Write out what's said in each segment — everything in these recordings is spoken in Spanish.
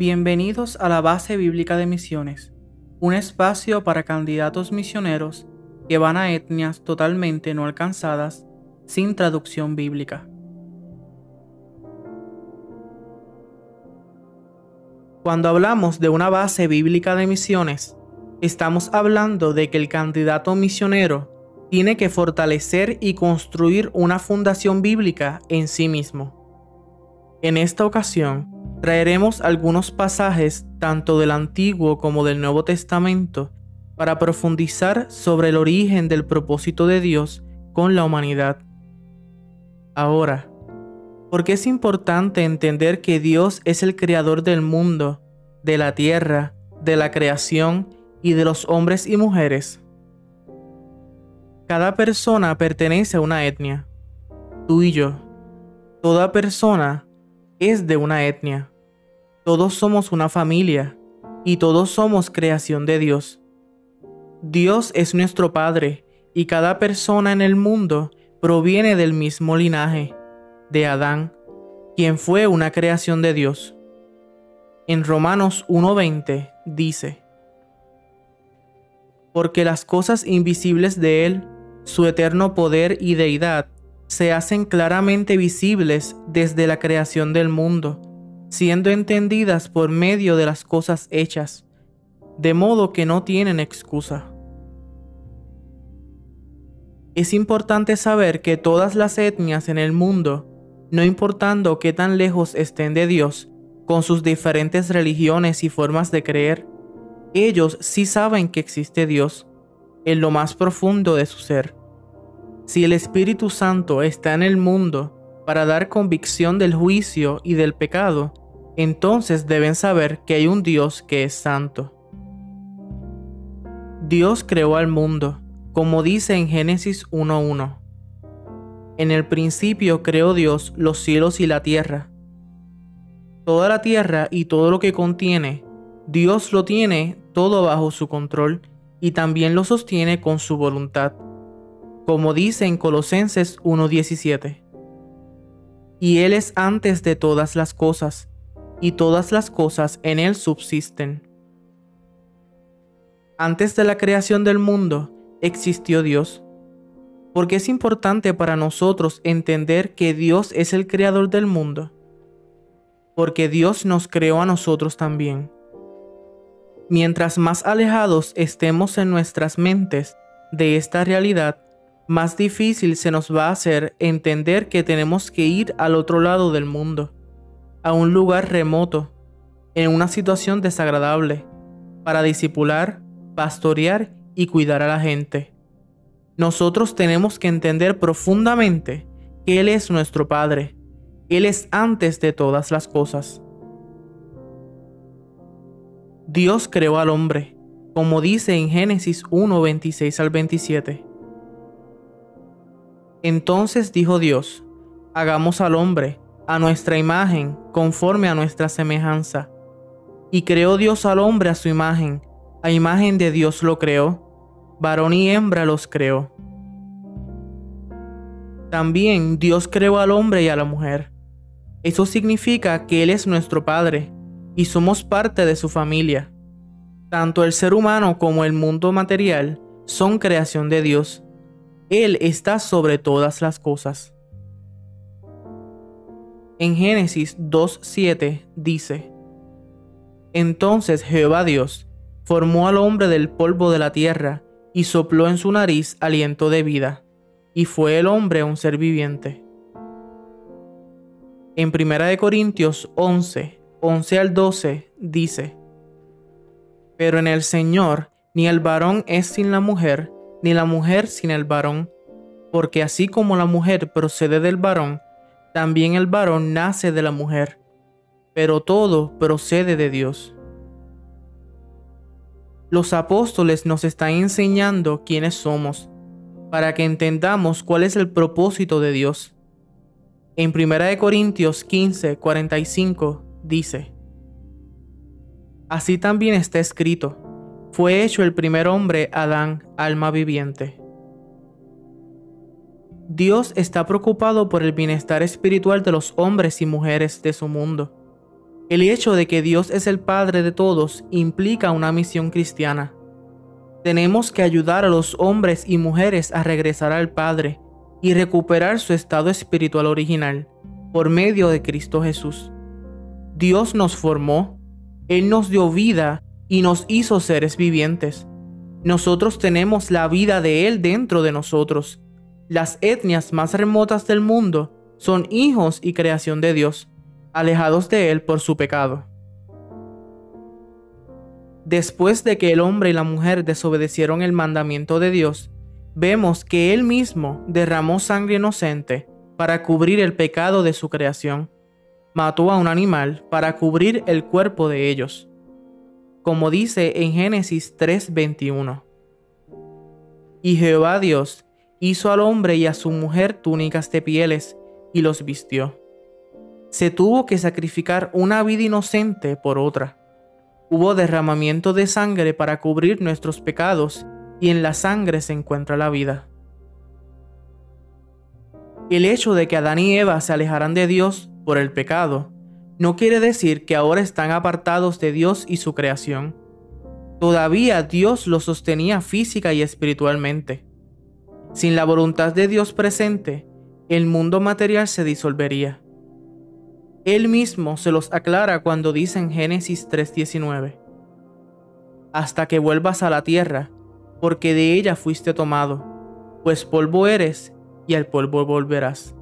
Bienvenidos a la Base Bíblica de Misiones, un espacio para candidatos misioneros que van a etnias totalmente no alcanzadas sin traducción bíblica. Cuando hablamos de una base bíblica de misiones, estamos hablando de que el candidato misionero tiene que fortalecer y construir una fundación bíblica en sí mismo. En esta ocasión, traeremos algunos pasajes tanto del Antiguo como del Nuevo Testamento para profundizar sobre el origen del propósito de Dios con la humanidad. Ahora, ¿por qué es importante entender que Dios es el creador del mundo, de la tierra, de la creación y de los hombres y mujeres? Cada persona pertenece a una etnia, tú y yo. Toda persona es de una etnia. Todos somos una familia y todos somos creación de Dios. Dios es nuestro Padre y cada persona en el mundo proviene del mismo linaje, de Adán, quien fue una creación de Dios. En Romanos 1.20 dice, Porque las cosas invisibles de Él, su eterno poder y deidad, se hacen claramente visibles desde la creación del mundo, siendo entendidas por medio de las cosas hechas, de modo que no tienen excusa. Es importante saber que todas las etnias en el mundo, no importando qué tan lejos estén de Dios, con sus diferentes religiones y formas de creer, ellos sí saben que existe Dios en lo más profundo de su ser. Si el Espíritu Santo está en el mundo para dar convicción del juicio y del pecado, entonces deben saber que hay un Dios que es santo. Dios creó al mundo, como dice en Génesis 1.1. En el principio creó Dios los cielos y la tierra. Toda la tierra y todo lo que contiene, Dios lo tiene todo bajo su control y también lo sostiene con su voluntad como dice en Colosenses 1.17. Y Él es antes de todas las cosas, y todas las cosas en Él subsisten. Antes de la creación del mundo existió Dios, porque es importante para nosotros entender que Dios es el creador del mundo, porque Dios nos creó a nosotros también. Mientras más alejados estemos en nuestras mentes de esta realidad, más difícil se nos va a hacer entender que tenemos que ir al otro lado del mundo, a un lugar remoto, en una situación desagradable, para disipular, pastorear y cuidar a la gente. Nosotros tenemos que entender profundamente que Él es nuestro Padre. Él es antes de todas las cosas. Dios creó al hombre, como dice en Génesis 1, 26 al 27. Entonces dijo Dios, hagamos al hombre a nuestra imagen, conforme a nuestra semejanza. Y creó Dios al hombre a su imagen, a imagen de Dios lo creó, varón y hembra los creó. También Dios creó al hombre y a la mujer. Eso significa que Él es nuestro Padre y somos parte de su familia. Tanto el ser humano como el mundo material son creación de Dios él está sobre todas las cosas. En Génesis 2.7 dice, Entonces Jehová Dios formó al hombre del polvo de la tierra y sopló en su nariz aliento de vida, y fue el hombre un ser viviente. En 1 Corintios 11, 11 al 12 dice, Pero en el Señor ni el varón es sin la mujer, ni la mujer sin el varón, porque así como la mujer procede del varón, también el varón nace de la mujer, pero todo procede de Dios. Los apóstoles nos están enseñando quiénes somos, para que entendamos cuál es el propósito de Dios. En 1 Corintios 15, 45 dice, Así también está escrito, fue hecho el primer hombre Adán, alma viviente. Dios está preocupado por el bienestar espiritual de los hombres y mujeres de su mundo. El hecho de que Dios es el Padre de todos implica una misión cristiana. Tenemos que ayudar a los hombres y mujeres a regresar al Padre y recuperar su estado espiritual original por medio de Cristo Jesús. Dios nos formó, Él nos dio vida y nos hizo seres vivientes. Nosotros tenemos la vida de Él dentro de nosotros. Las etnias más remotas del mundo son hijos y creación de Dios alejados de Él por su pecado. Después de que el hombre y la mujer desobedecieron el mandamiento de Dios, vemos que Él mismo derramó sangre inocente para cubrir el pecado de su creación. Mató a un animal para cubrir el cuerpo de ellos. Como dice en Génesis 3:21. Y Jehová Dios hizo al hombre y a su mujer túnicas de pieles y los vistió se tuvo que sacrificar una vida inocente por otra. Hubo derramamiento de sangre para cubrir nuestros pecados y en la sangre se encuentra la vida. El hecho de que Adán y Eva se alejaran de Dios por el pecado no quiere decir que ahora están apartados de Dios y su creación. Todavía Dios los sostenía física y espiritualmente. Sin la voluntad de Dios presente, el mundo material se disolvería. Él mismo se los aclara cuando dice en Génesis 3:19, Hasta que vuelvas a la tierra, porque de ella fuiste tomado, pues polvo eres y al polvo volverás.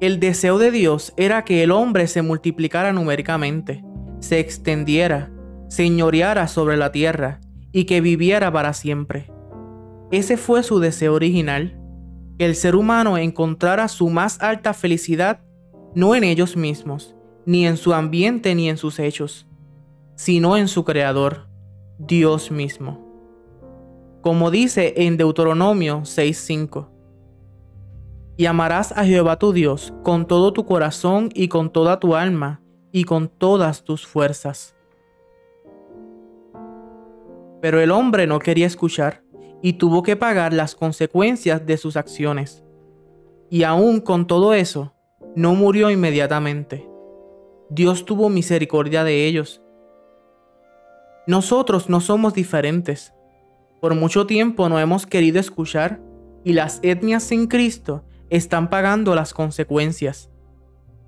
El deseo de Dios era que el hombre se multiplicara numéricamente, se extendiera, señoreara sobre la tierra y que viviera para siempre. Ese fue su deseo original que el ser humano encontrara su más alta felicidad no en ellos mismos, ni en su ambiente ni en sus hechos, sino en su Creador, Dios mismo. Como dice en Deuteronomio 6:5, y amarás a Jehová tu Dios con todo tu corazón y con toda tu alma y con todas tus fuerzas. Pero el hombre no quería escuchar y tuvo que pagar las consecuencias de sus acciones. Y aún con todo eso, no murió inmediatamente. Dios tuvo misericordia de ellos. Nosotros no somos diferentes. Por mucho tiempo no hemos querido escuchar y las etnias sin Cristo están pagando las consecuencias.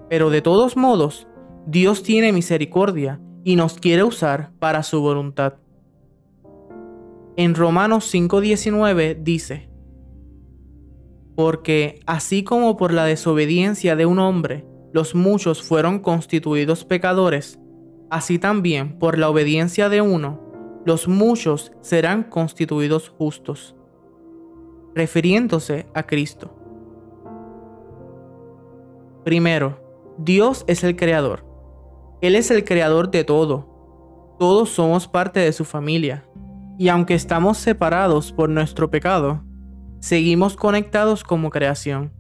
Pero de todos modos, Dios tiene misericordia y nos quiere usar para su voluntad. En Romanos 5:19 dice, Porque así como por la desobediencia de un hombre los muchos fueron constituidos pecadores, así también por la obediencia de uno los muchos serán constituidos justos, refiriéndose a Cristo. Primero, Dios es el creador. Él es el creador de todo. Todos somos parte de su familia y aunque estamos separados por nuestro pecado, seguimos conectados como creación.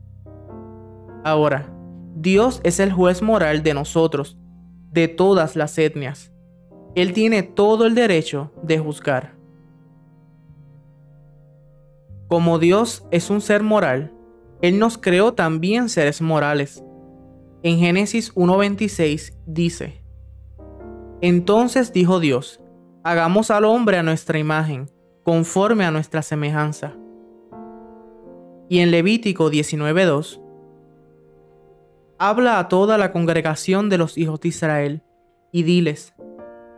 Ahora, Dios es el juez moral de nosotros, de todas las etnias. Él tiene todo el derecho de juzgar. Como Dios es un ser moral, Él nos creó también seres morales. En Génesis 1.26 dice, Entonces dijo Dios, Hagamos al hombre a nuestra imagen, conforme a nuestra semejanza. Y en Levítico 19.2, habla a toda la congregación de los hijos de Israel, y diles,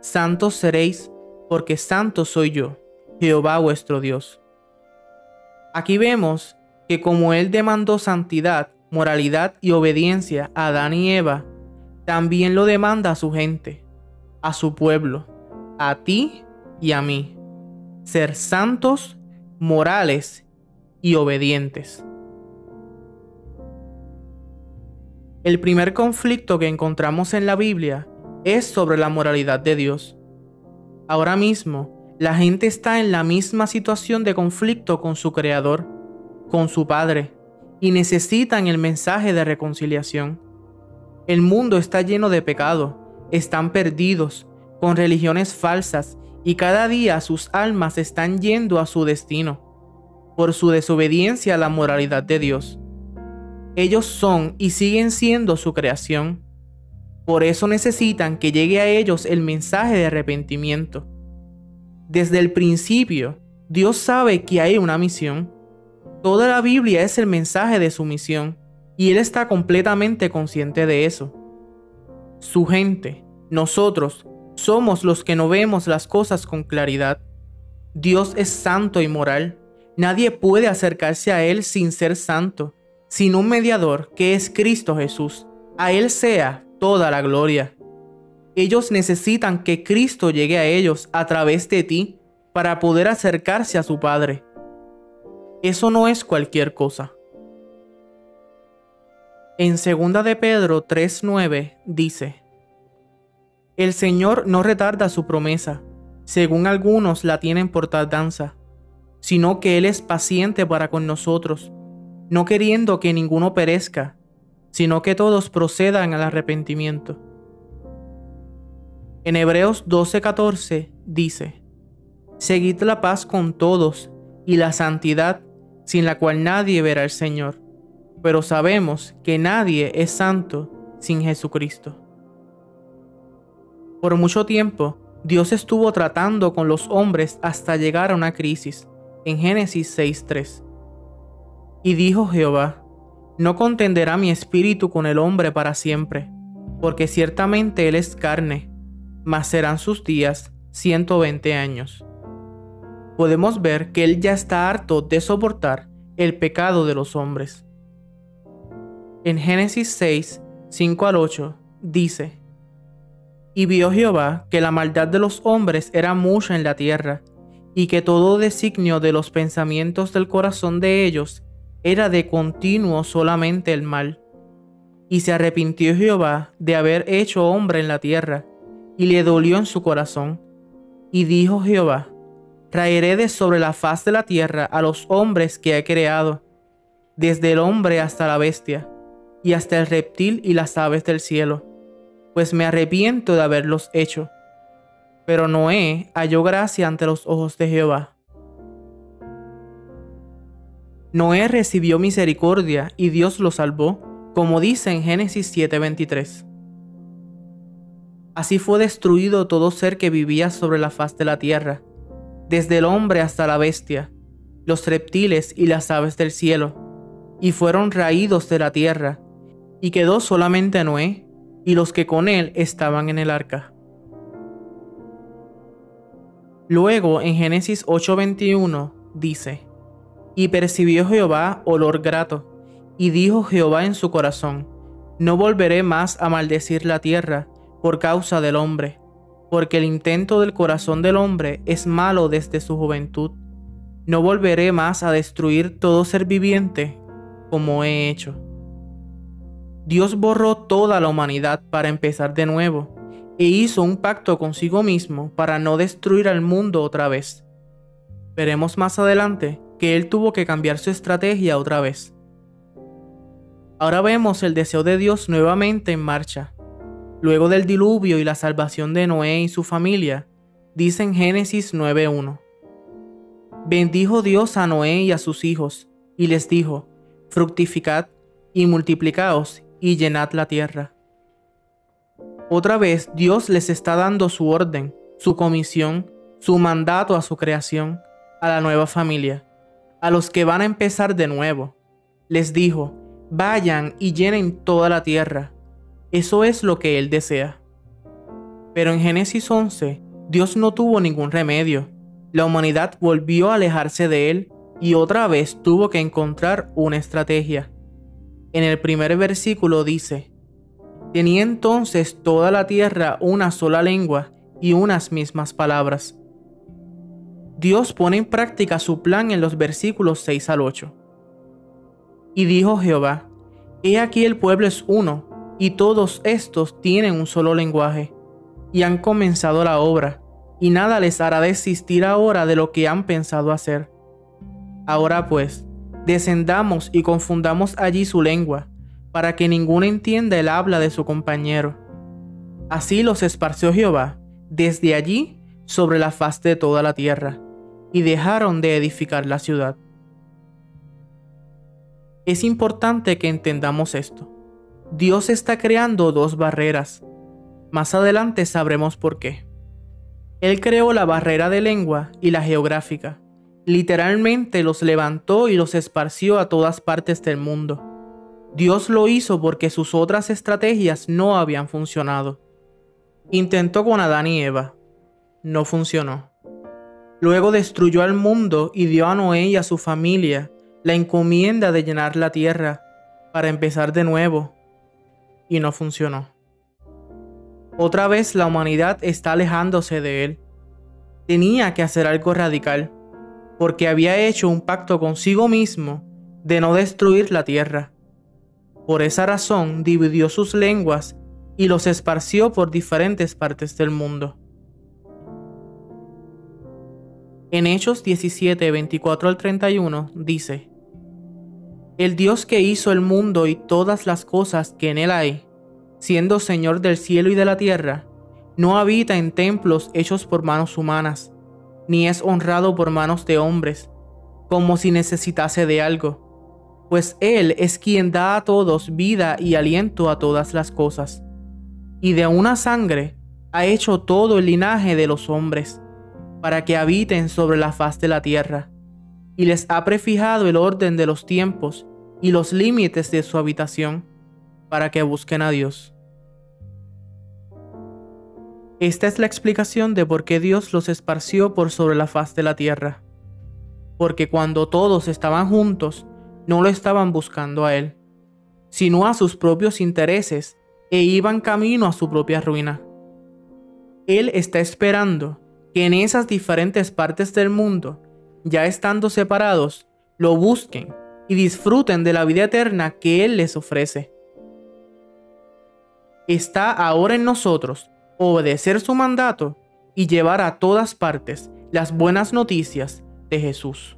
Santos seréis, porque santo soy yo, Jehová vuestro Dios. Aquí vemos que como Él demandó santidad, moralidad y obediencia a Adán y Eva, también lo demanda a su gente, a su pueblo a ti y a mí, ser santos, morales y obedientes. El primer conflicto que encontramos en la Biblia es sobre la moralidad de Dios. Ahora mismo, la gente está en la misma situación de conflicto con su Creador, con su Padre, y necesitan el mensaje de reconciliación. El mundo está lleno de pecado, están perdidos, con religiones falsas y cada día sus almas están yendo a su destino por su desobediencia a la moralidad de Dios. Ellos son y siguen siendo su creación, Por eso necesitan que llegue a ellos el mensaje de arrepentimiento. Desde el principio, Dios sabe que hay una misión. Toda la Biblia es el mensaje de su misión y Él está completamente consciente de eso. Su gente, nosotros, somos los que no vemos las cosas con claridad. Dios es santo y moral. Nadie puede acercarse a Él sin ser santo, sin un mediador que es Cristo Jesús. A Él sea toda la gloria. Ellos necesitan que Cristo llegue a ellos a través de ti para poder acercarse a su Padre. Eso no es cualquier cosa. En 2 de Pedro 3:9 dice, El Señor no retarda su promesa, según algunos la tienen por tardanza, sino que Él es paciente para con nosotros, no queriendo que ninguno perezca, sino que todos procedan al arrepentimiento. En Hebreos 12:14 dice, Seguid la paz con todos y la santidad, sin la cual nadie verá al Señor. Pero sabemos que nadie es santo sin Jesucristo. Por mucho tiempo, Dios estuvo tratando con los hombres hasta llegar a una crisis, en Génesis 6.3. Y dijo Jehová, no contenderá mi espíritu con el hombre para siempre, porque ciertamente él es carne, mas serán sus días 120 años podemos ver que Él ya está harto de soportar el pecado de los hombres. En Génesis 6, 5 al 8, dice, Y vio Jehová que la maldad de los hombres era mucha en la tierra, y que todo designio de los pensamientos del corazón de ellos era de continuo solamente el mal. Y se arrepintió Jehová de haber hecho hombre en la tierra, y le dolió en su corazón. Y dijo Jehová, traeré de sobre la faz de la tierra a los hombres que he creado, desde el hombre hasta la bestia, y hasta el reptil y las aves del cielo, pues me arrepiento de haberlos hecho. Pero Noé halló gracia ante los ojos de Jehová. Noé recibió misericordia y Dios lo salvó, como dice en Génesis 7:23. Así fue destruido todo ser que vivía sobre la faz de la tierra, desde el hombre hasta la bestia, los reptiles y las aves del cielo, y fueron raídos de la tierra, y quedó solamente Noé y los que con él estaban en el arca. Luego en Génesis 8:21 dice, Y percibió Jehová olor grato, y dijo Jehová en su corazón, No volveré más a maldecir la tierra por causa del hombre, porque el intento del corazón del hombre es malo desde su juventud. No volveré más a destruir todo ser viviente como he hecho. Dios borró toda la humanidad para empezar de nuevo e hizo un pacto consigo mismo para no destruir al mundo otra vez. Veremos más adelante que Él tuvo que cambiar su estrategia otra vez. Ahora vemos el deseo de Dios nuevamente en marcha luego del diluvio y la salvación de Noé y su familia, dice en Génesis 9.1. Bendijo Dios a Noé y a sus hijos, y les dijo, fructificad y multiplicaos y llenad la tierra. Otra vez Dios les está dando su orden, su comisión, su mandato a su creación, a la nueva familia, a los que van a empezar de nuevo. Les dijo, vayan y llenen toda la tierra, eso es lo que Él desea. Pero en Génesis 11, Dios no tuvo ningún remedio. La humanidad volvió a alejarse de Él y otra vez tuvo que encontrar una estrategia. En el primer versículo dice, Tenía entonces toda la tierra una sola lengua y unas mismas palabras. Dios pone en práctica su plan en los versículos 6 al 8. Y dijo Jehová, He aquí el pueblo es uno, y todos estos tienen un solo lenguaje, y han comenzado la obra, y nada les hará desistir ahora de lo que han pensado hacer. Ahora pues, descendamos y confundamos allí su lengua, para que ninguno entienda el habla de su compañero. Así los esparció Jehová desde allí sobre la faz de toda la tierra, y dejaron de edificar la ciudad. Es importante que entendamos esto. Dios está creando dos barreras, Más adelante sabremos por qué. Él creó la barrera de lengua y la geográfica. Literalmente los levantó y los esparció a todas partes del mundo. Dios lo hizo porque sus otras estrategias no habían funcionado. Intentó con Adán y Eva. No funcionó. Luego destruyó al mundo y dio a Noé y a su familia la encomienda de llenar la tierra para empezar de nuevo. Y no funcionó. Otra vez la humanidad está alejándose de él. Tenía que hacer algo radical, porque había hecho un pacto consigo mismo de no destruir la tierra. Por esa razón dividió sus lenguas y los esparció por diferentes partes del mundo. En Hechos 17, 24 al 31 dice, El Dios que hizo el mundo y todas las cosas que en él hay, siendo Señor del cielo y de la tierra, no habita en templos hechos por manos humanas, ni es honrado por manos de hombres, como si necesitase de algo, pues Él es quien da a todos vida y aliento a todas las cosas, y de una sangre ha hecho todo el linaje de los hombres, para que habiten sobre la faz de la tierra, y les ha prefijado el orden de los tiempos y los límites de su habitación, para que busquen a Dios. Esta es la explicación de por qué Dios los esparció por sobre la faz de la tierra. Porque cuando todos estaban juntos, no lo estaban buscando a Él, sino a sus propios intereses e iban camino a su propia ruina. Él está esperando que en esas diferentes partes del mundo, ya estando separados, lo busquen y disfruten de la vida eterna que Él les ofrece. Está ahora en nosotros obedecer su mandato y llevar a todas partes las buenas noticias de Jesús.